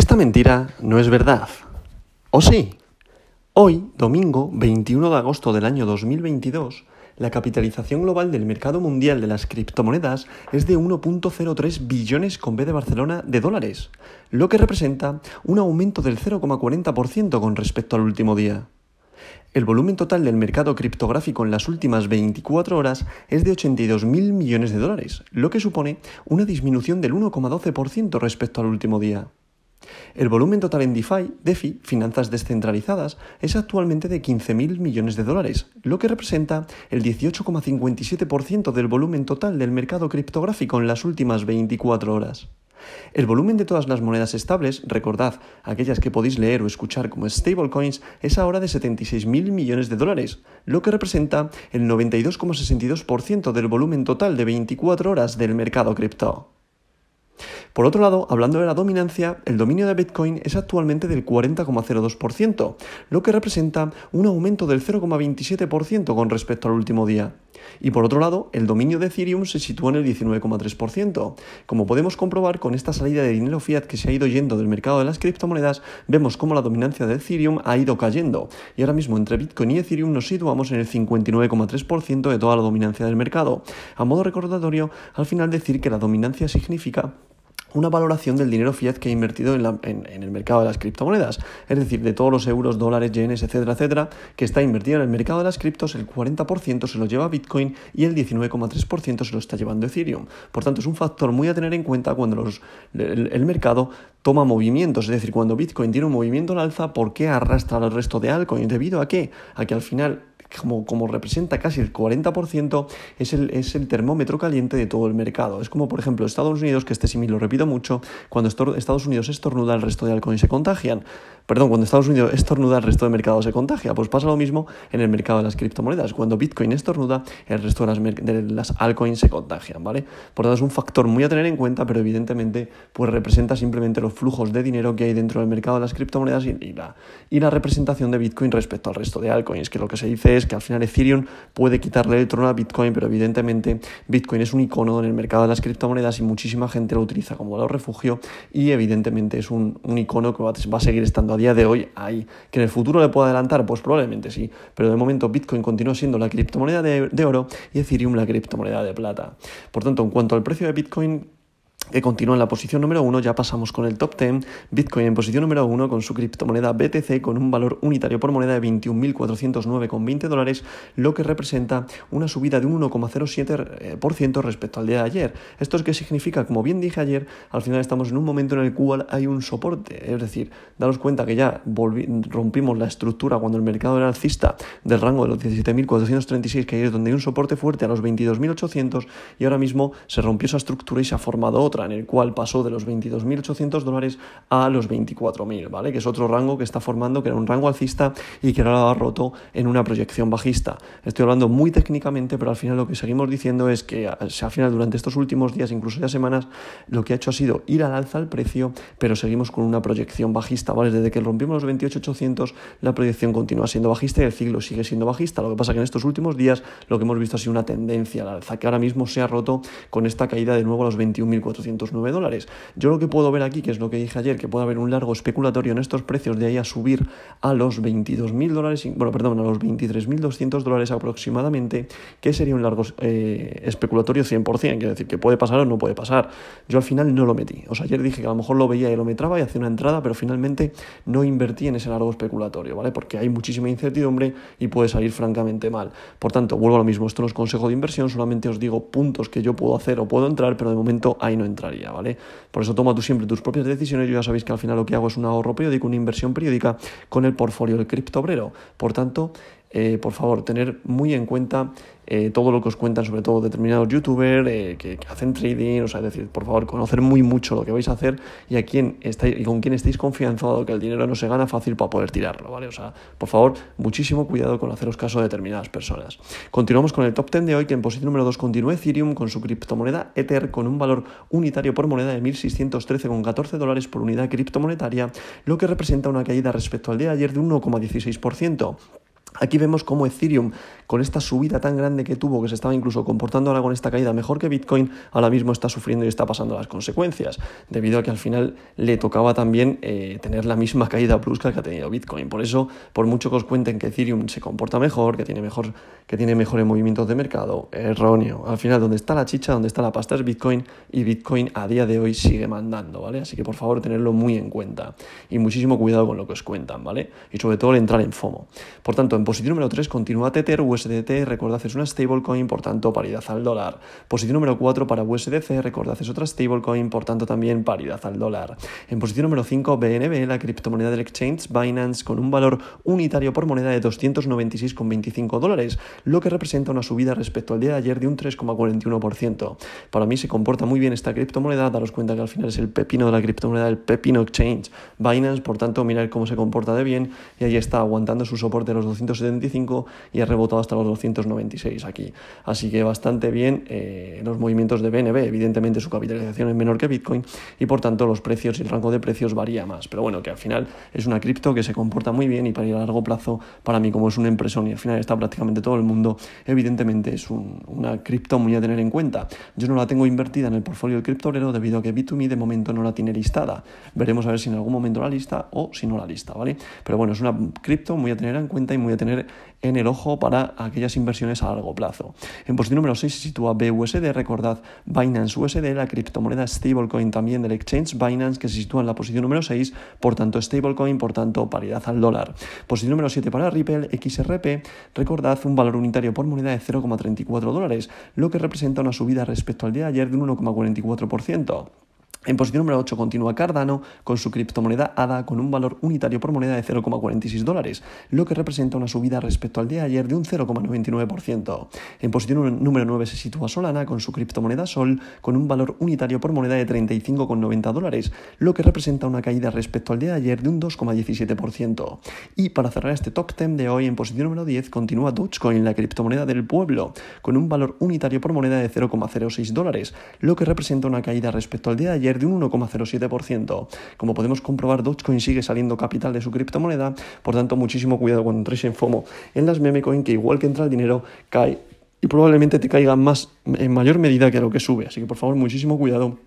Esta mentira no es verdad. ¿O sí? Hoy, domingo 21 de agosto del año 2022, la capitalización global del mercado mundial de las criptomonedas es de 1.03 billones con B de Barcelona de dólares, lo que representa un aumento del 0,40% con respecto al último día. El volumen total del mercado criptográfico en las últimas 24 horas es de 82.000 millones de dólares, lo que supone una disminución del 1,12% respecto al último día. El volumen total en DeFi, DeFi, finanzas descentralizadas, es actualmente de 15.000 millones de dólares, lo que representa el 18,57% del volumen total del mercado criptográfico en las últimas 24 horas. El volumen de todas las monedas estables, recordad, aquellas que podéis leer o escuchar como stablecoins, es ahora de 76.000 millones de dólares, lo que representa el 92,62% del volumen total de 24 horas del mercado cripto. Por otro lado, hablando de la dominancia, el dominio de Bitcoin es actualmente del 40,02%, lo que representa un aumento del 0,27% con respecto al último día. Y por otro lado, el dominio de Ethereum se sitúa en el 19,3%. Como podemos comprobar con esta salida de dinero fiat que se ha ido yendo del mercado de las criptomonedas, vemos cómo la dominancia de Ethereum ha ido cayendo. Y ahora mismo entre Bitcoin y Ethereum nos situamos en el 59,3% de toda la dominancia del mercado. A modo recordatorio, al final decir que la dominancia significa una valoración del dinero fiat que ha invertido en, el mercado de las criptomonedas. Es decir, de todos los euros, dólares, yenes, etcétera, etcétera, que está invertido en el mercado de las criptos, el 40% se lo lleva Bitcoin y el 19,3% se lo está llevando Ethereum. Por tanto, es un factor muy a tener en cuenta cuando el, mercado toma movimientos. Es decir, cuando Bitcoin tiene un movimiento al alza, ¿por qué arrastra al resto de altcoins? ¿Debido a qué? A que al final como, como, representa casi el 40%, es el, es el termómetro caliente de todo el mercado. Es como, por ejemplo, Estados Unidos, que este símil lo repito mucho, cuando Estados Unidos estornuda, el resto de altcoins se contagian. Perdón, cuando Estados Unidos estornuda, el resto del mercado se contagia. Pues pasa lo mismo en el mercado de las criptomonedas. Cuando Bitcoin estornuda, el resto de las, de altcoins se contagian, ¿vale? Por tanto, es un factor muy a tener en cuenta, pero evidentemente, pues representa simplemente los flujos de dinero que hay dentro del mercado de las criptomonedas y, la, y la representación de Bitcoin respecto al resto de altcoins, que lo que se dice es que al final Ethereum puede quitarle el trono a Bitcoin, pero evidentemente Bitcoin es un icono en el mercado de las criptomonedas y muchísima gente lo utiliza como valor refugio y evidentemente es un, icono que va a seguir estando a día de hoy ahí. ¿Que en el futuro le pueda adelantar? Pues probablemente sí, pero de momento Bitcoin continúa siendo la criptomoneda de, de oro y Ethereum la criptomoneda de plata. Por tanto, en cuanto al precio de Bitcoin, que continúa en la posición número 1, ya pasamos con el top 10, Bitcoin en posición número 1 con su criptomoneda BTC con un valor unitario por moneda de 21.409,20 dólares, lo que representa una subida de un 1,07% respecto al día de ayer. ¿Esto es qué significa? Como bien dije ayer, al final estamos en un momento en el cual hay un soporte, es decir, daros cuenta que ya rompimos la estructura cuando el mercado era alcista del rango de los 17.436, que ahí es donde hay un soporte fuerte a los 22.800 y ahora mismo se rompió esa estructura y se ha formado otra en el cual pasó de los 22.800 dólares a los 24.000, ¿vale? Que es otro rango que está formando, que era un rango alcista y que ahora lo ha roto en una proyección bajista. Estoy hablando muy técnicamente, pero al final lo que seguimos diciendo es que al final durante estos últimos días, incluso ya semanas, lo que ha hecho ha sido ir al alza el precio, pero seguimos con una proyección bajista, ¿vale? Desde que rompimos los 28.800, la proyección continúa siendo bajista y el ciclo sigue siendo bajista. Lo que pasa que en estos últimos días lo que hemos visto ha sido una tendencia al alza, que ahora mismo se ha roto con esta caída de nuevo a los 21.400 dólares. Yo lo que puedo ver aquí, que es lo que dije ayer, que puede haber un largo especulatorio en estos precios de ahí a subir a los 22.000 dólares, bueno, perdón, a los 23.200 dólares aproximadamente, que sería un largo eh, especulatorio 100%, quiere decir que puede pasar o no puede pasar. Yo al final no lo metí. O sea, ayer dije que a lo mejor lo veía y lo metraba y hacía una entrada, pero finalmente no invertí en ese largo especulatorio, ¿vale? Porque hay muchísima incertidumbre y puede salir francamente mal. Por tanto, vuelvo a lo mismo, esto no es consejo de inversión, solamente os digo puntos que yo puedo hacer o puedo entrar, pero de momento ahí no ¿vale? Por eso toma tú siempre tus propias decisiones. Yo ya sabéis que al final lo que hago es un ahorro periódico, una inversión periódica con el portfolio del criptobrero. Por tanto, eh, por favor, tener muy en cuenta eh, todo lo que os cuentan, sobre todo determinados youtubers eh, que, hacen trading, o sea, es decir, por favor, conocer muy mucho lo que vais a hacer y a quién estáis, y con quién estéis confianzados que el dinero no se gana fácil para poder tirarlo, ¿vale? O sea, por favor, muchísimo cuidado con haceros caso de determinadas personas. Continuamos con el top 10 de hoy, que en posición número 2 continúa Ethereum con su criptomoneda Ether con un valor unitario por moneda de 1.613,14 dólares por unidad criptomonetaria, lo que representa una caída respecto al día de ayer de 1,16%. Aquí vemos cómo Ethereum, con esta subida tan grande que tuvo, que se estaba incluso comportando ahora con esta caída mejor que Bitcoin, ahora mismo está sufriendo y está pasando las consecuencias, debido a que al final le tocaba también eh, tener la misma caída brusca que ha tenido Bitcoin. Por eso, por mucho que os cuenten que Ethereum se comporta mejor, que tiene, mejor, que tiene mejores movimientos de mercado, erróneo. Al final, donde está la chicha, donde está la pasta es Bitcoin, y Bitcoin a día de hoy sigue mandando, ¿vale? Así que por favor, tenerlo muy en cuenta. Y muchísimo cuidado con lo que os cuentan, ¿vale? Y sobre todo el entrar en FOMO. Por tanto, en posición número 3 continúa Tether, USDT, recordad es una stablecoin, por tanto paridad al dólar. Posición número 4 para USDC, recordad es otra stablecoin, por tanto también paridad al dólar. En posición número 5 BNB, la criptomoneda del exchange Binance con un valor unitario por moneda de 296,25 dólares, lo que representa una subida respecto al día de ayer de un 3,41%. Para mí se comporta muy bien esta criptomoneda, daros cuenta que al final es el pepino de la criptomoneda, el pepino exchange Binance, por tanto mirad cómo se comporta de bien y ahí está aguantando su soporte de los 275 y ha rebotado hasta los 296 aquí. Así que bastante bien eh, los movimientos de BNB. Evidentemente su capitalización es menor que Bitcoin y por tanto los precios y el rango de precios varía más. Pero bueno, que al final es una cripto que se comporta muy bien y para ir a largo plazo, para mí como es una impresión y al final está prácticamente todo el mundo, evidentemente es una cripto muy a tener en cuenta. Yo no la tengo invertida en el portfolio del criptorero debido a que Bit2Me de momento no la tiene listada. Veremos a ver si en algún momento la lista o si no la lista, ¿vale? Pero bueno, es una cripto muy a tener en cuenta y muy a tener en el ojo para aquellas inversiones a largo plazo. En posición número 6 se sitúa BUSD, recordad Binance USD, la criptomoneda stablecoin también del exchange Binance que se sitúa en la posición número 6, por tanto stablecoin, por tanto paridad al dólar. Posición número 7 para Ripple XRP, recordad un valor unitario por moneda de 0,34 dólares, lo que representa una subida respecto al día de ayer de un 1,44%. En posición número 8 continúa Cardano con su criptomoneda ADA con un valor unitario por moneda de 0,46 dólares, lo que representa una subida respecto al día de ayer de un 0,99%. En posición número 9 se sitúa Solana con su criptomoneda Sol con un valor unitario por moneda de 35,90 dólares, lo que representa una caída respecto al día de ayer de un 2,17%. Y para cerrar este top 10 de hoy, en posición número 10 continúa Dogecoin, la criptomoneda del pueblo, con un valor unitario por moneda de 0,06 dólares, lo que representa una caída respecto al día de ayer de un 1,07%. Como podemos comprobar, Dogecoin sigue saliendo capital de su criptomoneda, por tanto, muchísimo cuidado cuando entréis en FOMO en las memecoin, que igual que entra el dinero, cae y probablemente te caiga más en mayor medida que lo que sube. Así que por favor, muchísimo cuidado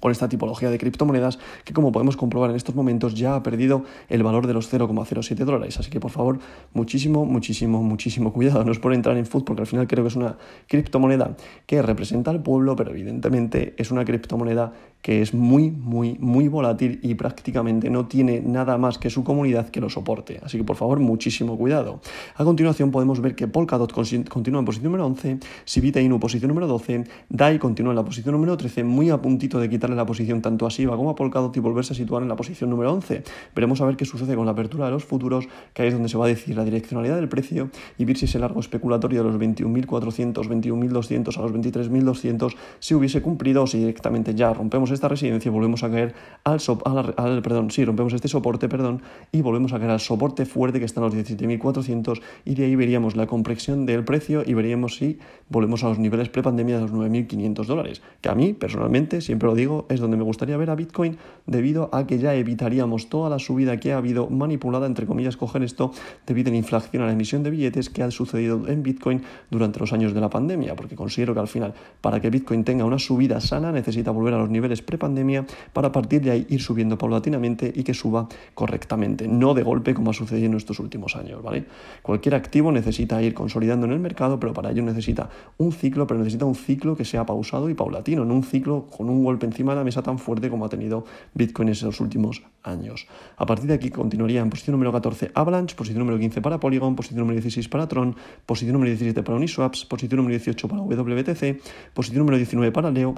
con esta tipología de criptomonedas que como podemos comprobar en estos momentos ya ha perdido el valor de los 0,07 dólares. Así que por favor, muchísimo, muchísimo, muchísimo cuidado. No es por entrar en food porque al final creo que es una criptomoneda que representa al pueblo, pero evidentemente es una criptomoneda que es muy, muy, muy volátil y prácticamente no tiene nada más que su comunidad que lo soporte. Así que por favor, muchísimo cuidado. A continuación podemos ver que Polkadot continúa en posición número 11, Sivita Inu posición número 12, DAI continúa en la posición número 13, muy a puntito de quitarle la posición tanto a Siva como a Polkadot y volverse a situar en la posición número 11. Veremos a ver qué sucede con la apertura de los futuros, que ahí es donde se va a decir la direccionalidad del precio y ver si ese largo especulatorio de los 21.400, 21.200 a los 23.200 se hubiese cumplido o si directamente ya rompemos esta residencia, volvemos a caer al, perdón, sí, rompemos este soporte, perdón, y volvemos a caer al soporte fuerte que está en los 17.400 y de ahí veríamos la compresión del precio y veríamos si volvemos a los niveles prepandemia de los 9.500 dólares, que a mí personalmente, siempre lo digo, es donde me gustaría ver a Bitcoin debido a que ya evitaríamos toda la subida que ha habido manipulada, entre comillas, coger esto debido a la inflación a la emisión de billetes que ha sucedido en Bitcoin durante los años de la pandemia, porque considero que al final, para que Bitcoin tenga una subida sana, necesita volver a los niveles prepandemia para partir de ahí ir subiendo paulatinamente y que suba correctamente, no de golpe como ha sucedido en estos últimos años, ¿vale? Cualquier activo necesita ir consolidando en el mercado, pero para ello necesita un ciclo, pero necesita un ciclo que sea pausado y paulatino, no un ciclo con un golpe encima de la mesa tan fuerte como ha tenido Bitcoin en esos últimos años. A partir de aquí continuaría en posición número 14 Avalanche, posición número 15 para Polygon, posición número 16 para Tron, posición número 17 para Uniswaps, posición número 18 para WBTC, posición número 19 para Leo,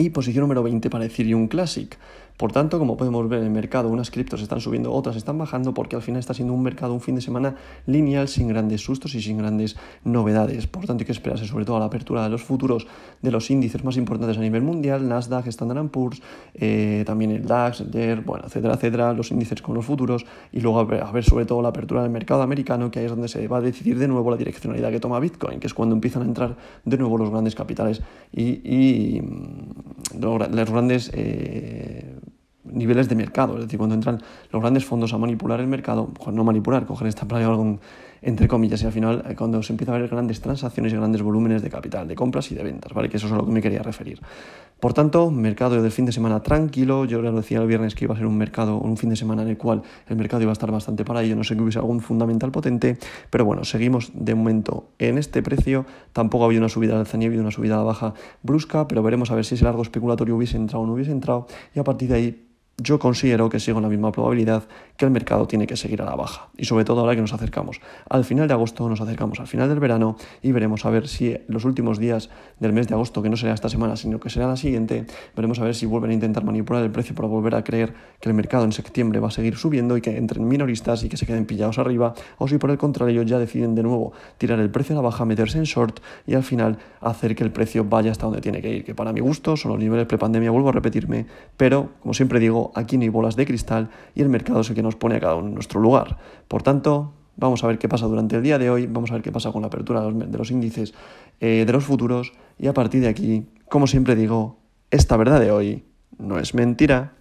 y posición número 20 para Ethereum Classic. Por tanto, como podemos ver en el mercado, unas criptos están subiendo, otras están bajando, porque al final está siendo un mercado, un fin de semana lineal, sin grandes sustos y sin grandes novedades. Por tanto, hay que esperarse sobre todo a la apertura de los futuros de los índices más importantes a nivel mundial, Nasdaq, Standard Poor's, eh, también el DAX, el DER, bueno, etcétera, etcétera, los índices con los futuros, y luego a ver, sobre todo la apertura del mercado americano, que ahí es donde se va a decidir de nuevo la direccionalidad que toma Bitcoin, que es cuando empiezan a entrar de nuevo los grandes capitales y, y mm, grandes... Eh, niveles de mercado, es decir, cuando entran los grandes fondos a manipular el mercado, no manipular, coger esta plaga entre comillas, y al final eh, cuando se empieza a ver grandes transacciones y grandes volúmenes de capital, de compras y de ventas, ¿vale? Que eso es a lo que me quería referir. Por tanto, mercado del fin de semana tranquilo, yo les decía el viernes que iba a ser un mercado, un fin de semana en el cual el mercado iba a estar bastante para ello, no sé que hubiese algún fundamental potente, pero bueno, seguimos de momento en este precio, tampoco ha habido una subida al alza ha una subida a baja brusca, pero veremos a ver si ese largo especulatorio hubiese entrado o no hubiese entrado, y a partir de ahí yo considero que sigo la misma probabilidad que el mercado tiene que seguir a la baja. Y sobre todo ahora que nos acercamos al final de agosto, nos acercamos al final del verano y veremos a ver si los últimos días del mes de agosto, que no será esta semana, sino que será la siguiente, veremos a ver si vuelven a intentar manipular el precio para volver a creer que el mercado en septiembre va a seguir subiendo y que entren minoristas y que se queden pillados arriba, o si por el contrario ya deciden de nuevo tirar el precio a la baja, meterse en short y al final hacer que el precio vaya hasta donde tiene que ir, que para mi gusto son los niveles prepandemia, vuelvo a repetirme, pero como siempre digo, aquí no hay bolas de cristal y el mercado es el que nos pone a cada uno en nuestro lugar. Por tanto, vamos a ver qué pasa durante el día de hoy, vamos a ver qué pasa con la apertura de los índices eh, de los futuros y a partir de aquí, como siempre digo, esta verdad de hoy no es mentira.